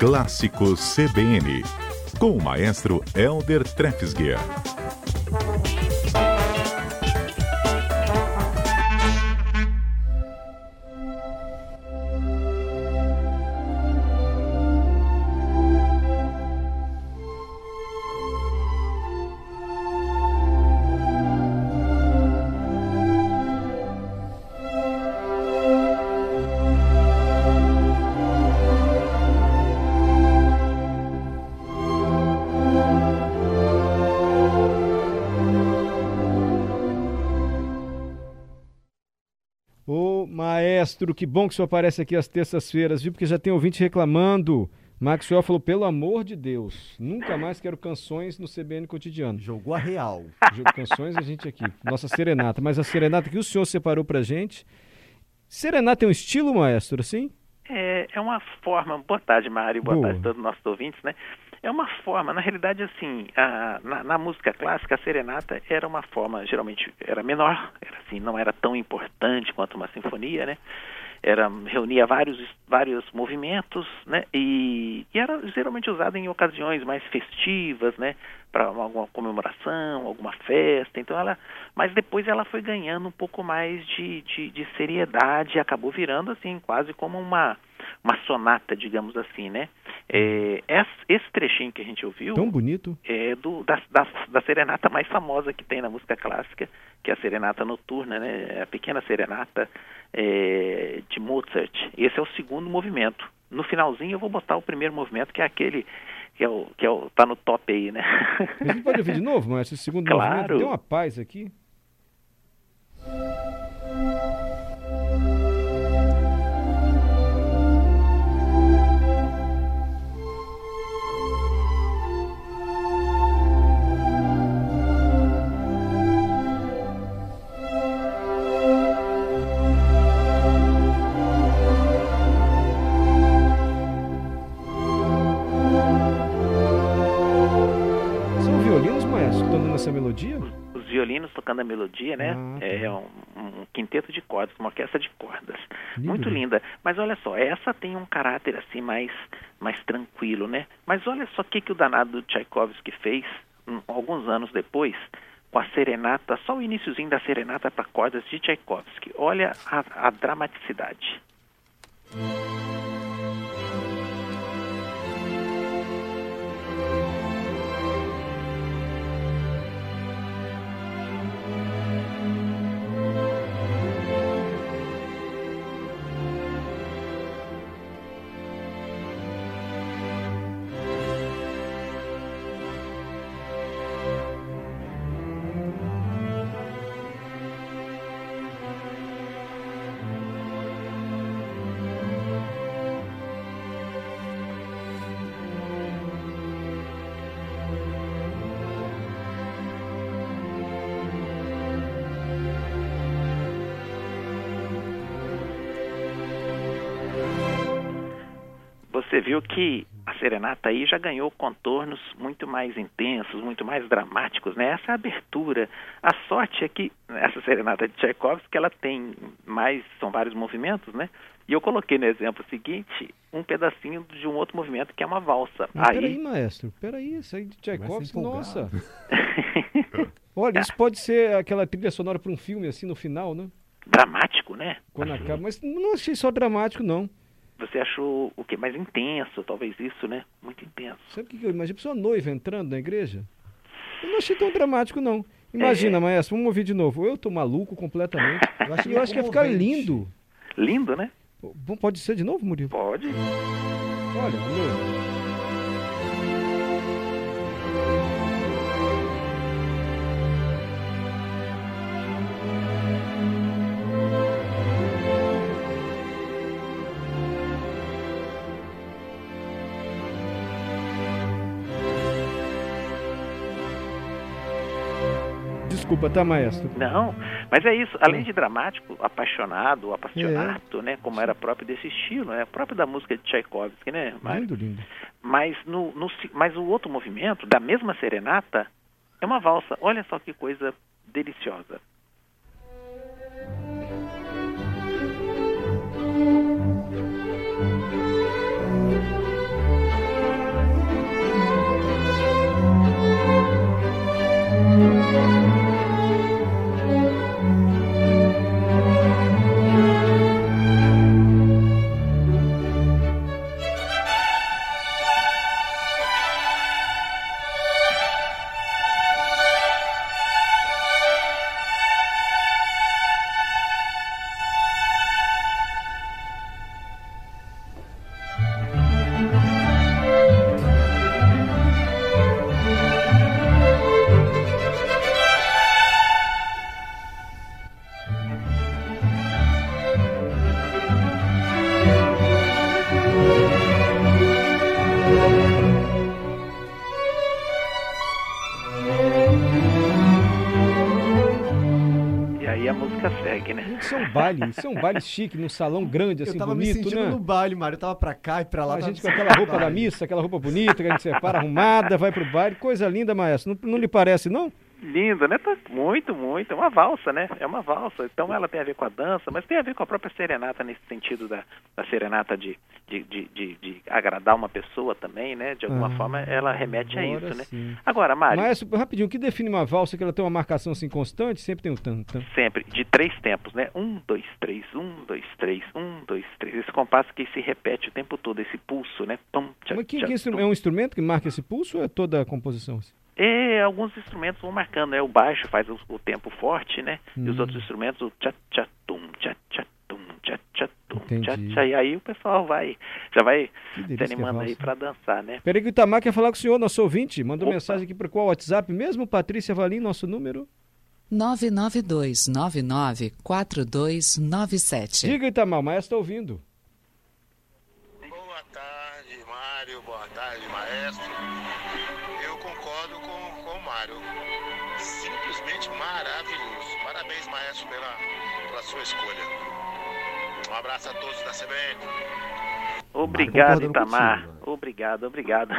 Clássicos CBN, com o maestro Elder Trefsguier. Maestro, que bom que o senhor aparece aqui às terças-feiras, viu? Porque já tem ouvinte reclamando. Maxwell falou, pelo amor de Deus, nunca mais quero canções no CBN Cotidiano. Jogou a real. Jogo canções a gente aqui, nossa serenata. Mas a serenata que o senhor separou pra gente, serenata tem um estilo, maestro, assim? É, é uma forma, boa tarde, Mário, boa, boa. tarde a todos os nossos ouvintes, né? É uma forma, na realidade, assim, a, na, na, música clássica, a serenata era uma forma, geralmente era menor, era assim, não era tão importante quanto uma sinfonia, né? Era, reunia vários, vários movimentos, né? E, e era geralmente usada em ocasiões mais festivas, né? Para alguma comemoração, alguma festa. Então ela, mas depois ela foi ganhando um pouco mais de, de, de seriedade e acabou virando assim quase como uma uma sonata, digamos assim, né? É, esse trechinho que a gente ouviu tão bonito é do da, da, da, serenata mais famosa que tem na música clássica, que é a serenata noturna, né? A pequena serenata é, de Mozart. Esse é o segundo movimento. No finalzinho eu vou botar o primeiro movimento, que é aquele que é o que é o, tá no top aí, né? A gente pode ouvir de novo, mas esse segundo claro. movimento deu uma paz aqui. Tocando a melodia, né? Ah, tá. É um, um, quinteto de cordas, uma orquestra de cordas. Lindo, Muito linda. Mas olha só, essa tem um caráter assim mais, mais tranquilo, né? Mas olha só o que, que o danado Tchaikovsky fez um, alguns anos depois com a serenata, só o iníciozinho da serenata para cordas de Tchaikovsky. Olha a, a dramaticidade. Você viu que a serenata aí já ganhou contornos muito mais intensos, muito mais dramáticos, né? Essa abertura. A sorte é que essa serenata de Tchaikovsky, ela tem mais, são vários movimentos, né? E eu coloquei no exemplo seguinte um pedacinho de um outro movimento que é uma valsa. Mas aí... Peraí, maestro, peraí, isso aí de Tchaikovsky, nossa. Olha, isso pode ser aquela trilha sonora para um filme assim no final, né? Dramático, né? Quando acaba, mas não achei só dramático, não você achou o que mais intenso, talvez isso, né? Muito intenso. Sabe o que eu imagino? Pessoa noiva entrando na igreja? Eu não achei tão dramático, não. Imagina, é... maestro, vamos ouvir de novo. Eu tô maluco completamente. Eu acho, eu acho que ia ficar lindo. Lindo, né? Pode ser de novo, Murilo? Pode. Olha, olha. Desculpa, tá, maestro? Não, mas é isso. Além de dramático, apaixonado, apaixonado, é. né? Como era próprio desse estilo, é próprio da música de Tchaikovsky, né? Mas, lindo, lindo. Mas, no, no, mas o outro movimento, da mesma serenata, é uma valsa. Olha só que coisa deliciosa. Isso é um baile, isso é um baile chique, num salão grande, assim, eu tava bonito, me sentindo né? no baile, Mário. Eu tava pra cá e pra lá. A gente com aquela roupa da missa, aquela roupa bonita, que a gente separa, arrumada, vai pro baile, coisa linda, maestro. Não, não lhe parece, não? Lindo, né? Tá Muito, muito. É uma valsa, né? É uma valsa. Então ela tem a ver com a dança, mas tem a ver com a própria serenata nesse sentido da, da serenata de, de, de, de, de agradar uma pessoa também, né? De alguma Ah, forma ela remete a isso, né? sim. Agora, Mário, Maestro, rapidinho, o que define uma valsa? Que ela tem uma marcação assim constante, sempre tem um tan, tan. sempre de três tempos, né? Um, dois, três, um, dois, três, um, dois, três. Esse compasso que se repete o tempo todo, esse pulso, né? Pum, tchá, Mas que, tchá, que é um instrumento que marca esse pulso ou é toda a composição? assim? E alguns instrumentos vão marcando, né? O baixo faz o, o tempo forte, né? E os Hum. outros instrumentos, o tchá tchá tum, tchá tchá tum, tchá tchá tum, tchá Entendi. tchá. E aí o pessoal vai, já vai se que é animando aí pra dançar, né? Peraí que o Itamar quer falar com o senhor, nosso ouvinte. Mandou Opa. mensagem aqui para qual WhatsApp mesmo? Patrícia Valim, nosso número. 992994297. Diga, Itamar, o maestro está ouvindo. Boa tarde, Mário. Boa tarde, maestro. Mário. Simplesmente maravilhoso. Parabéns, maestro, pela, pela sua escolha. Um abraço a todos da CBN. Obrigado, Itamar. obrigado, obrigado.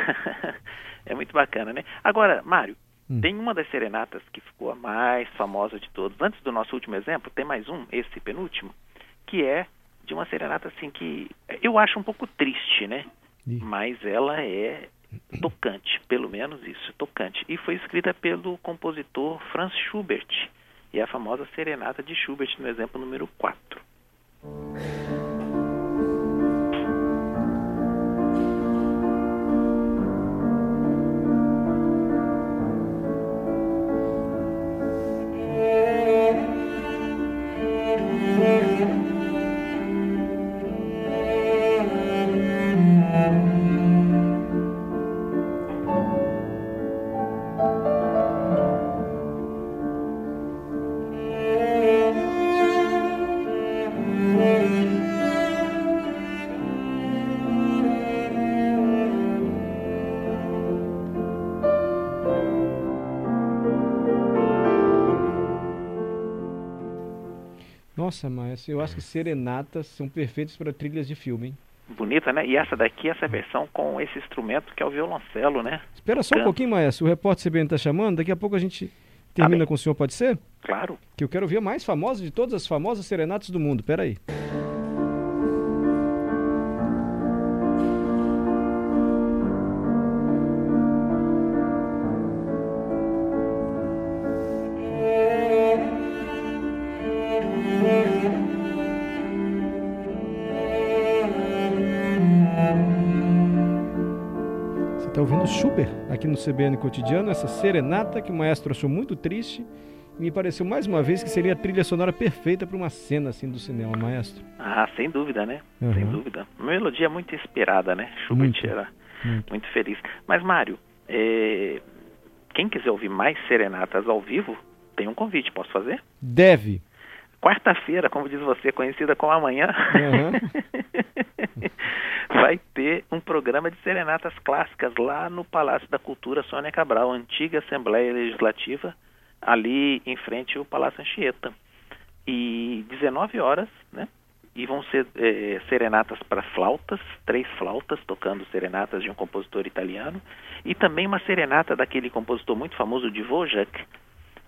é muito bacana, né? Agora, Mário, Hum. tem uma das serenatas que ficou a mais famosa de todos. Antes do nosso último exemplo, tem mais um, esse penúltimo, que é de uma serenata assim que eu acho um pouco triste, né? Ih. Mas ela é tocante, pelo menos isso, tocante. E foi escrita pelo compositor Franz Schubert. E é a famosa serenata de Schubert no exemplo número 4. Nossa, maestro, eu acho que serenatas são perfeitas para trilhas de filme, hein? Bonita, né? E essa daqui, essa versão com esse instrumento que é o violoncelo, né? Espera só um Canto. pouquinho, maestro. O repórter CBN está chamando. Daqui a pouco a gente termina bem. com o senhor, pode ser? Claro. Que eu quero ver a mais famosa de todas as famosas serenatas do mundo. Pera aí. Schubert aqui no CBN Cotidiano, essa serenata que o maestro achou muito triste e me pareceu mais uma vez que seria a trilha sonora perfeita para uma cena assim do cinema, maestro. Ah, sem dúvida, né? Uhum. Sem dúvida. Uma melodia muito inspirada, né? Schubert Muito, era muito. muito feliz. Mas, Mário, é, quem quiser ouvir mais serenatas ao vivo, tem um convite, posso fazer? Deve. Quarta-feira, como diz você, conhecida como amanhã, Uhum. vai ter um programa de serenatas clássicas lá no Palácio da Cultura Sônia Cabral, antiga Assembleia Legislativa, ali em frente ao Palácio Anchieta. E 19 horas, né? E vão ser eh, serenatas para flautas, três flautas tocando serenatas de um compositor italiano, e também uma serenata daquele compositor muito famoso de Dvorak,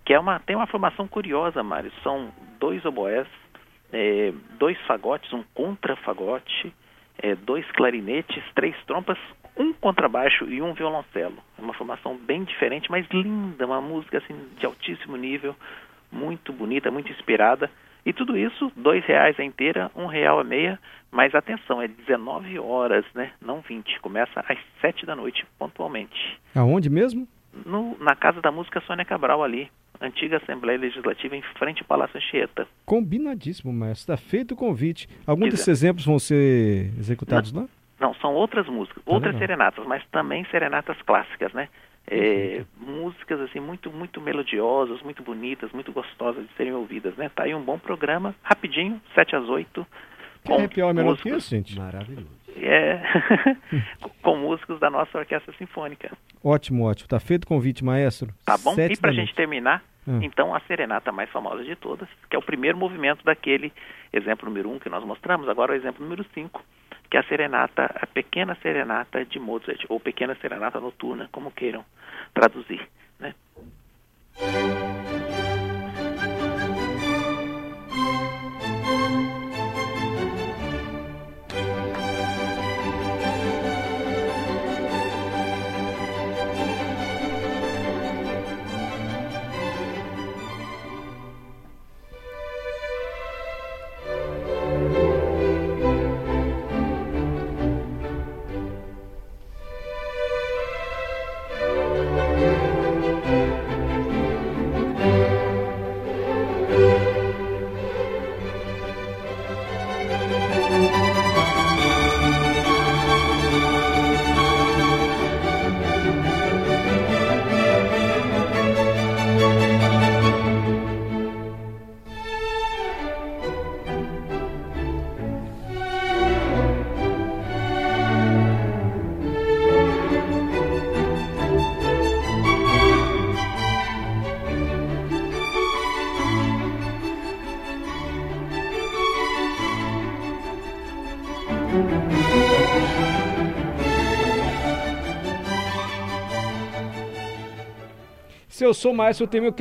que é uma, tem uma formação curiosa, Mário. São dois oboés, eh, dois fagotes, um contrafagote, eh, dois clarinetes, três trompas, um contrabaixo e um violoncelo. É uma formação bem diferente, mas linda, uma música assim de altíssimo nível, muito bonita, muito inspirada. E tudo isso, dois reais a inteira, um real a meia. Mas atenção, é 19 horas, né? Não 20. Começa às 7 da noite, pontualmente. Aonde mesmo? No, na Casa da Música Sônia Cabral ali, antiga Assembleia Legislativa em frente ao Palácio Anchieta. Combinadíssimo, maestro. Está feito o convite. Alguns desses exemplos vão ser executados lá? Não, são outras músicas, Tá outras legal. serenatas, mas também serenatas clássicas, né? É, músicas assim muito muito melodiosas, muito bonitas, muito gostosas de serem ouvidas, né? Tá aí um bom programa, rapidinho, 7 às 8. Quer arrepiar é melhor que isso, gente? Maravilhoso. É, com músicos da nossa Orquestra Sinfônica. Ótimo, ótimo. Tá feito o convite, maestro. Tá bom? Sete e pra da gente terminar, Hum. Então, a serenata mais famosa de todas, que é o primeiro movimento daquele exemplo número 1 um que nós mostramos, agora o exemplo número 5, que é a serenata, a pequena serenata de Mozart, ou pequena serenata noturna, como queiram traduzir. Né? Se eu sou maestro, eu tenho meu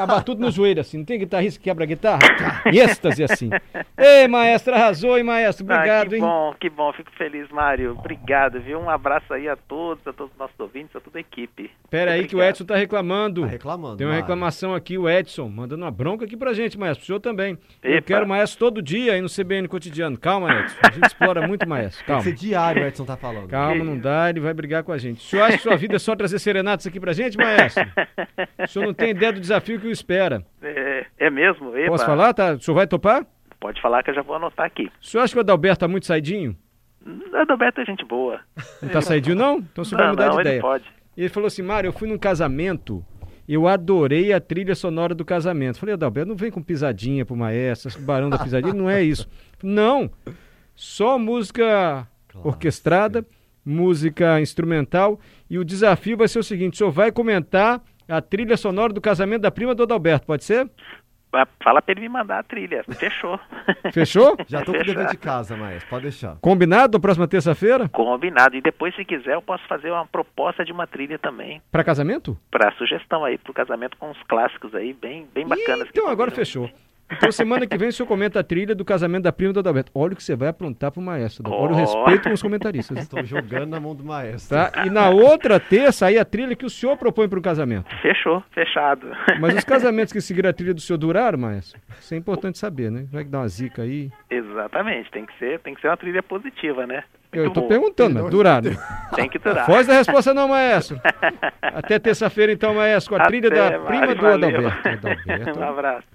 quebra batudo no joelho, assim. Não tem guitarrista que quebra a guitarra? Êxtase, assim. Ei, maestro, arrasou, hein, maestro? Obrigado, ah, que hein? Que bom, que bom. Fico feliz, Mário. Obrigado, viu? Um abraço aí a todos, a todos os nossos ouvintes, a toda a equipe. Pera aí que o Edson tá reclamando. Tá reclamando. Tem uma Mário. reclamação aqui, o Edson, mandando uma bronca aqui pra gente, maestro. O senhor também. Eu Epa. quero maestro todo dia aí no CBN cotidiano. Calma, Edson. A gente explora muito maestro. Tem Calma. que ser diário, o Edson tá falando. Calma, não dá, ele vai brigar com a gente. O senhor acha que sua vida é só trazer serenatas aqui pra gente, maestro? O senhor não tem ideia do desafio que o espera. É, é mesmo? Epa. Posso falar? Tá? O senhor vai topar? Pode falar que eu já vou anotar aqui. O senhor acha que o Adalberto tá muito saidinho? A Adalberto é gente boa. Não tá saidinho, não? Então o senhor vai Não, mudar não, de ele ideia. pode. E ele falou assim, Mário, eu fui num casamento, eu adorei a trilha sonora do casamento. Falei, Adalberto, não vem com pisadinha pro maestro, barão da pisadinha, não é isso. Não, só música Claro. orquestrada, música instrumental, e o desafio vai ser o seguinte, o senhor vai comentar a trilha sonora do casamento da prima do Adalberto, pode ser? Ah, Fala pra ele me mandar a trilha. Fechou. Fechou? Já tô com o Fechado. dever de casa, Maestro. Pode deixar. Combinado na próxima terça-feira? Combinado. E depois, se quiser, eu posso fazer uma proposta de uma trilha também. Para casamento? Pra sugestão aí, pro casamento com uns clássicos aí, bem, bem bacanas. Então agora fechou. Então semana que vem o senhor comenta a trilha do casamento da prima do Adalberto. Olha o que você vai aprontar pro maestro. Adalberto. Olha o Oh. respeito com os comentaristas. Estou jogando na mão do Maestro. Tá? E na outra terça aí a trilha que o senhor propõe para o casamento. Fechou, fechado. Mas os casamentos que seguiram a trilha do senhor duraram, maestro? Isso é importante saber, né? Vai que dá uma zica aí. Exatamente, tem que ser, tem que ser uma trilha positiva, né? Eu Muito tô bom. perguntando, mas duraram. Tem que durar. Foz da resposta não, maestro. Até terça-feira então, maestro, com a trilha Até, da prima do. Adalberto. Adalberto. um abraço.